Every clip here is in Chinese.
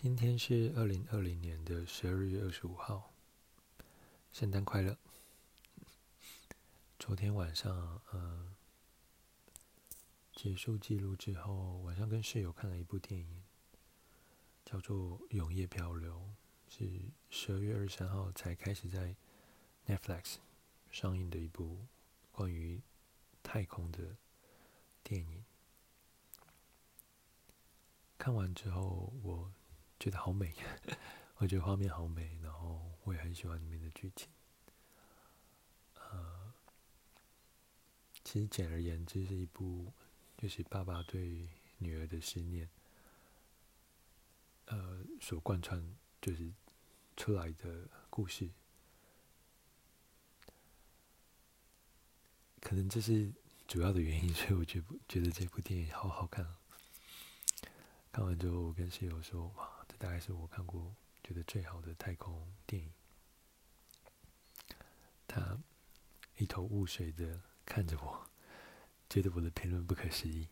今天是二零二零年的十二月二十五号，圣诞快乐！昨天晚上，嗯，结束记录之后，晚上跟室友看了一部电影，叫做《永夜漂流》，是十二月二十三号才开始在 Netflix 上映的一部关于太空的电影。看完之后，我。觉得好美，我觉得画面好美，然后我也很喜欢里面的剧情。呃，其实简而言之是一部，就是爸爸对女儿的思念，呃，所贯穿就是出来的故事。可能这是主要的原因，所以我觉觉得这部电影好好看。看完之后，我跟室友说：“哇！”大概是我看过觉得最好的太空电影。他一头雾水的看着我，觉得我的评论不可思议。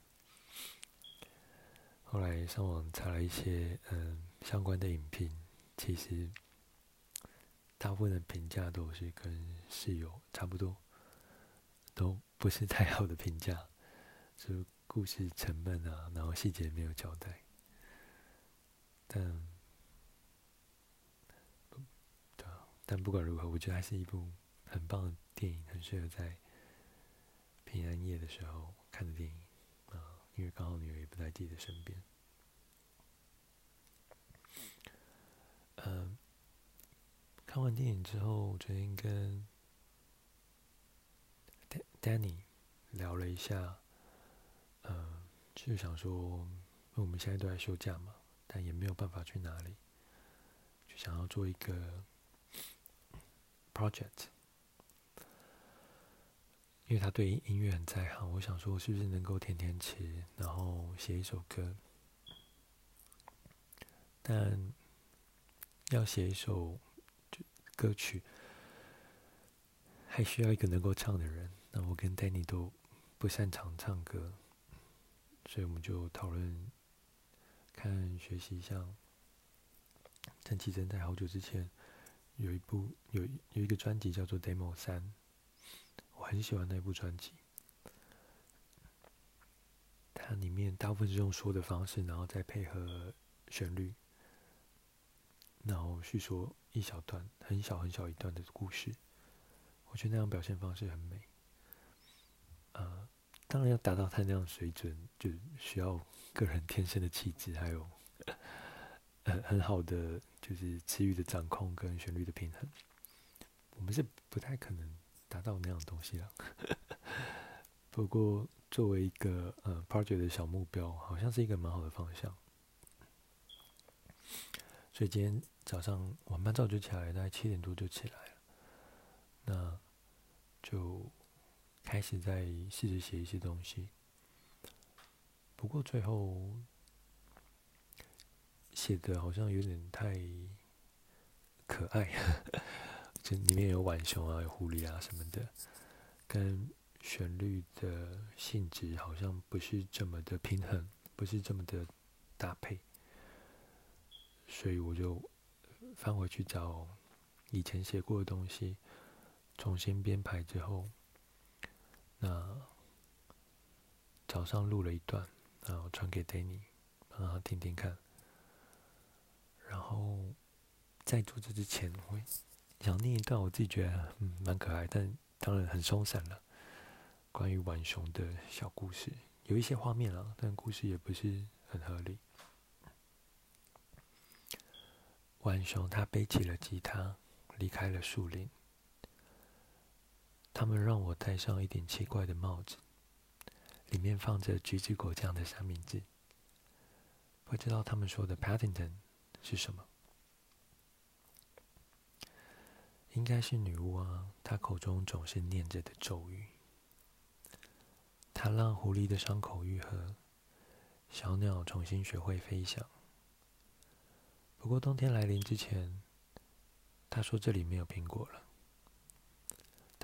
后来上网查了一些嗯相关的影评，其实大部分的评价都是跟室友差不多，都不是太好的评价，就故事沉闷啊，然后细节没有交代。但，对啊，但不管如何，我觉得还是一部很棒的电影，很适合在平安夜的时候看的电影啊，因为刚好女儿也不在自己的身边。嗯，看完电影之后，我昨天跟 Danny 聊了一下，嗯，就是想说，因为我们现在都在休假嘛。也没有办法去哪里，就想要做一个 project，因为他对音乐很在行，我想说是不是能够天天吃，然后写一首歌。但要写一首歌曲，还需要一个能够唱的人。那我跟 Danny 都不擅长唱歌，所以我们就讨论。看学习像陈綺贞在好久之前有一部有有一个专辑叫做《Demo 三》，我很喜欢那部专辑。它里面大部分是用说的方式，然后再配合旋律，然后叙说一小段很小很小一段的故事。我觉得那样表现方式很美。呃，当然要达到他那样水准，就需要。个人天生的气质，还有 很很好的就是词语的掌控跟旋律的平衡，我们是不太可能达到那样的东西了。不过作为一个呃 project 的小目标，好像是一个蛮好的方向。所以今天早上我蛮早就起来，大概七点多就起来了，那就开始在试着写一些东西。不过最后写的好像有点太可爱，这里面有浣熊啊，有狐狸啊什么的，跟旋律的性质好像不是这么的平衡，不是这么的搭配，所以我就翻回去找以前写过的东西，重新编排之后，那早上录了一段。然后传给 Danny，让他听听看。然后在做这之前，我想念一段我自己觉得嗯蛮可爱，但当然很松散了。关于浣熊的小故事，有一些画面啊，但故事也不是很合理。浣熊他背起了吉他，离开了树林。他们让我戴上一顶奇怪的帽子。里面放着橘子果酱的三明治，不知道他们说的 Paddington 是什么？应该是女巫啊，她口中总是念着的咒语。她让狐狸的伤口愈合，小鸟重新学会飞翔。不过冬天来临之前，她说这里没有苹果了。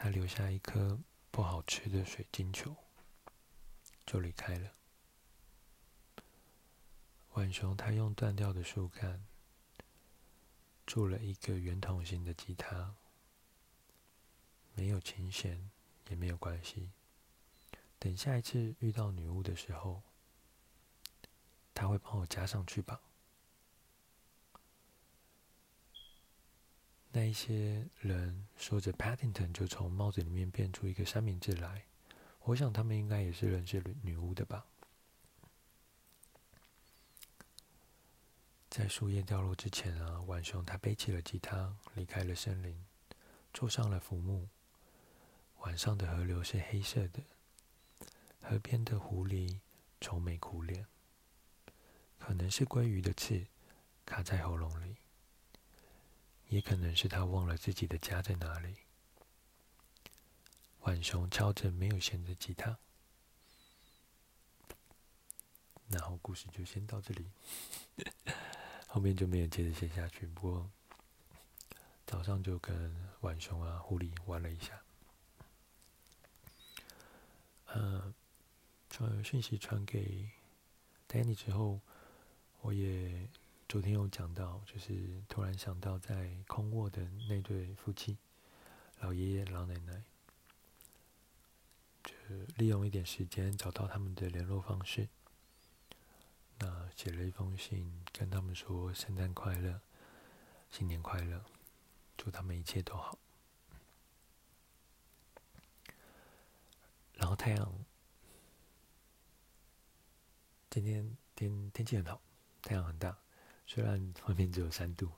他留下一颗不好吃的水晶球。就离开了。浣熊他用断掉的树干做了一个圆筒形的吉他，没有琴弦也没有关系。等下一次遇到女巫的时候，他会帮我加上去吧。那一些人说着 Paddington 就从帽子里面变出一个三明治来，我想他们应该也是认识女巫的吧。在树叶掉落之前啊，浣熊他背起了吉他，离开了森林，坐上了浮木。晚上的河流是黑色的，河边的狐狸愁眉苦脸，可能是鲑鱼的刺卡在喉咙里。也可能是他忘了自己的家在哪里。浣熊敲着没有弦的吉他，然后故事就先到这里，后面就没有接着写下去。不过早上就跟浣熊啊、狐狸玩了一下。嗯，传讯息传给 Danny 之后，我也。昨天有讲到，就是突然想到在空卧的那对夫妻，老爷爷老奶奶，就利用一点时间找到他们的联络方式，那写了一封信跟他们说圣诞快乐，新年快乐，祝他们一切都好。然后太阳，今天天天气很好，太阳很大。虽然外面只有三度，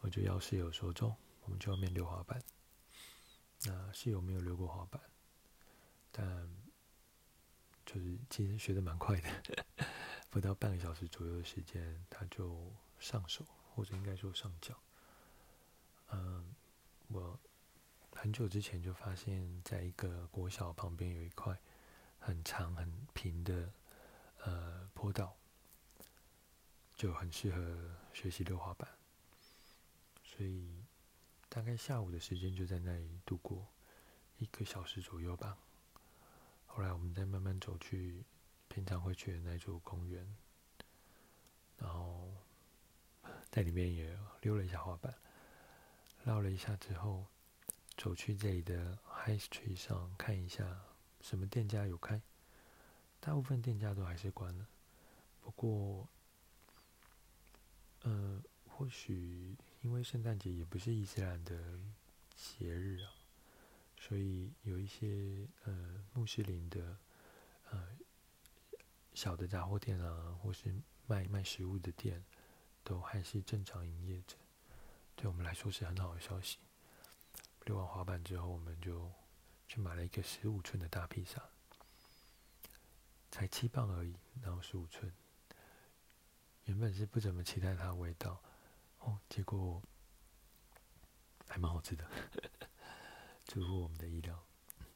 我就要室友说：“中，我们去外面溜滑板。”那室友没有溜过滑板，但就是其实学的蛮快的，不到半个小时左右的时间，他就上手，或者应该说上脚。嗯，我很久之前就发现，在一个国小旁边有一块很长很平的呃坡道。就很适合学习溜滑板，所以大概下午的时间就在那里度过一个小时左右吧。后来我们再慢慢走去平常会去的那座公园，然后在里面也溜了一下滑板，绕了一下之后，走去这里的 High Street 上看一下什么店家有开，大部分店家都还是关了，不过。呃，或许因为圣诞节也不是伊斯兰的节日啊，所以有一些呃穆斯林的呃小的杂货店啊，或是卖卖食物的店，都还是正常营业着。对我们来说是很好的消息。溜完滑板之后，我们就去买了一个十五寸的大披萨，才七磅而已，然后十五寸。原本是不怎么期待它的味道，哦，结果还蛮好吃的，出乎我们的意料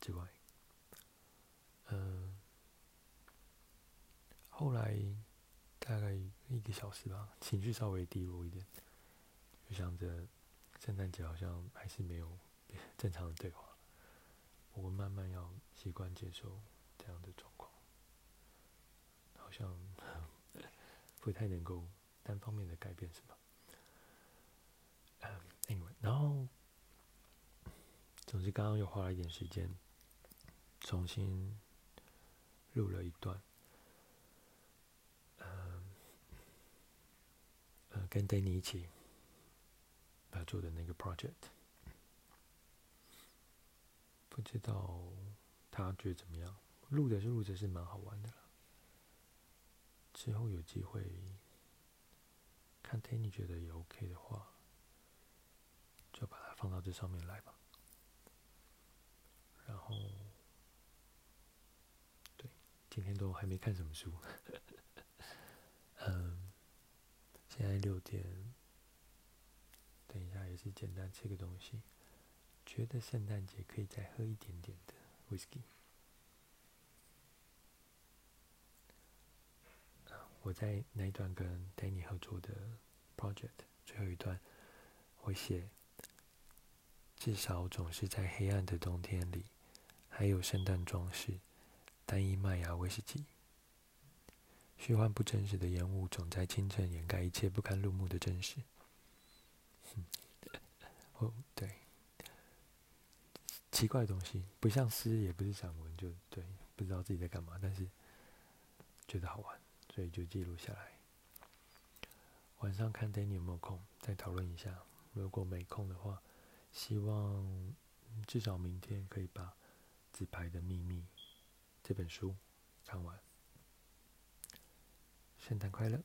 之外。嗯，后来大概一个小时吧，情绪稍微低落一点，就想着圣诞节好像还是没有正常的对话，我慢慢要习惯接受这样的状况，好像。不太能够单方面的改变什么。，anyway，然后，总之刚刚又花了一点时间，重新录了一段，嗯，呃，跟 Danny 一起要做的那个 project，不知道他觉得怎么样？录的是录着是蛮好玩的。之后有机会看 Danny 觉得也 OK 的话，就把它放到这上面来吧。然后，对，今天都还没看什么书。嗯，现在六点，等一下也是简单吃个东西。觉得圣诞节可以再喝一点点的 Whisky。我在那一段跟 Danny 合作的 project 最后一段，我写，至少总是在黑暗的冬天里，还有圣诞装饰，单一麦芽威士忌，虚幻不真实的烟雾总在清晨掩盖一切不堪入目的真实。哦，对，奇怪的东西，不像诗，也不是散文，就对，不知道自己在干嘛，但是觉得好玩，所以就记录下来。晚上看 Danny 有没有空，再讨论一下。如果没空的话，希望至少明天可以把《纸牌的秘密》这本书看完。圣诞快乐！